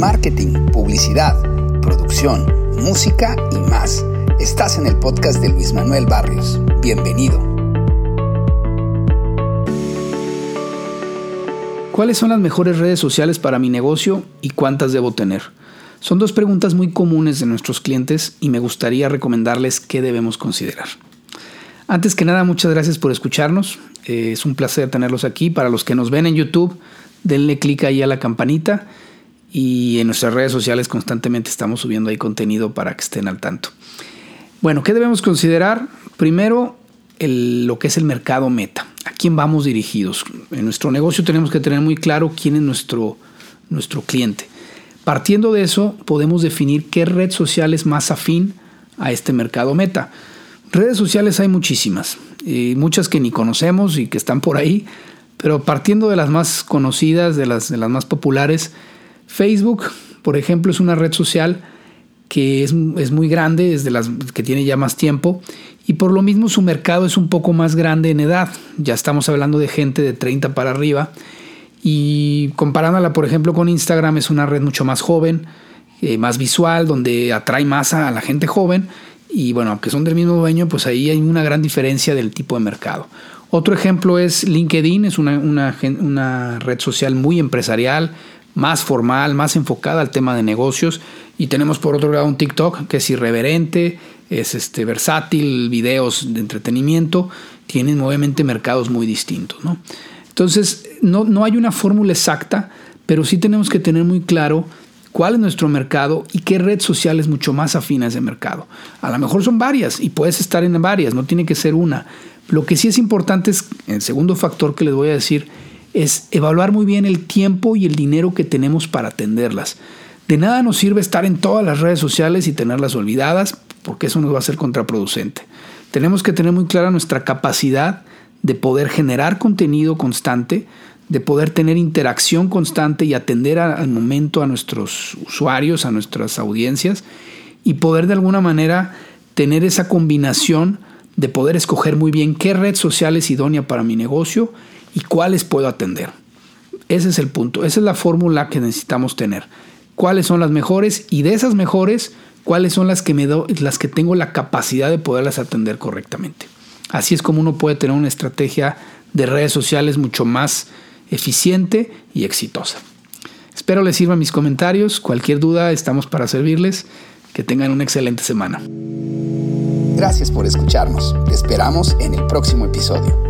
marketing, publicidad, producción, música y más. Estás en el podcast de Luis Manuel Barrios. Bienvenido. ¿Cuáles son las mejores redes sociales para mi negocio y cuántas debo tener? Son dos preguntas muy comunes de nuestros clientes y me gustaría recomendarles qué debemos considerar. Antes que nada, muchas gracias por escucharnos. Eh, es un placer tenerlos aquí. Para los que nos ven en YouTube, denle clic ahí a la campanita y en nuestras redes sociales constantemente estamos subiendo ahí contenido para que estén al tanto. Bueno, ¿qué debemos considerar? Primero, lo que es el mercado meta. ¿A quién vamos dirigidos? En nuestro negocio tenemos que tener muy claro quién es nuestro, nuestro cliente. Partiendo de eso, podemos definir qué red social es más afín a este mercado meta. Redes sociales hay muchísimas, y muchas que ni conocemos y que están por ahí, pero partiendo de las más conocidas, de las, de las más populares, Facebook, por ejemplo, es una red social que es, muy grande, es de las que tiene ya más tiempo y por lo mismo su mercado es un poco más grande en edad. Ya estamos hablando de gente de 30 para arriba y comparándola, por ejemplo, con Instagram, es una red mucho más joven, eh, más visual, donde atrae más a la gente joven y bueno, aunque son del mismo dueño, pues ahí hay una gran diferencia del tipo de mercado. Otro ejemplo es LinkedIn, es una, una red social muy empresarial, más formal, más enfocada al tema de negocios. Y tenemos por otro lado un TikTok que es irreverente, es este, versátil, videos de entretenimiento, tienen obviamente mercados muy distintos. Entonces, no, no hay una fórmula exacta, pero sí tenemos que tener muy claro cuál es nuestro mercado y qué red social es mucho más afín a ese mercado. A lo mejor son varias y puedes estar en varias, no tiene que ser una. Lo que sí es importante es, el segundo factor que les voy a decir, es evaluar muy bien el tiempo y el dinero que tenemos para atenderlas. De nada nos sirve estar en todas las redes sociales y tenerlas olvidadas, porque eso nos va a ser contraproducente. Tenemos que tener muy clara nuestra capacidad de poder generar contenido constante, de poder tener interacción constante y atender al momento a nuestros usuarios, a nuestras audiencias, y poder de alguna manera tener esa combinación de poder escoger muy bien qué red social es idónea para mi negocio y cuáles puedo atender. Ese es el punto, esa es la fórmula que necesitamos tener. ¿Cuáles son las mejores? Y de esas mejores, ¿cuáles son las que, me do, las que tengo la capacidad de poderlas atender correctamente? Así es como uno puede tener una estrategia de redes sociales mucho más eficiente y exitosa. Espero les sirvan mis comentarios. Cualquier duda, estamos para servirles. Que tengan una excelente semana. Gracias por escucharnos. Te esperamos en el próximo episodio.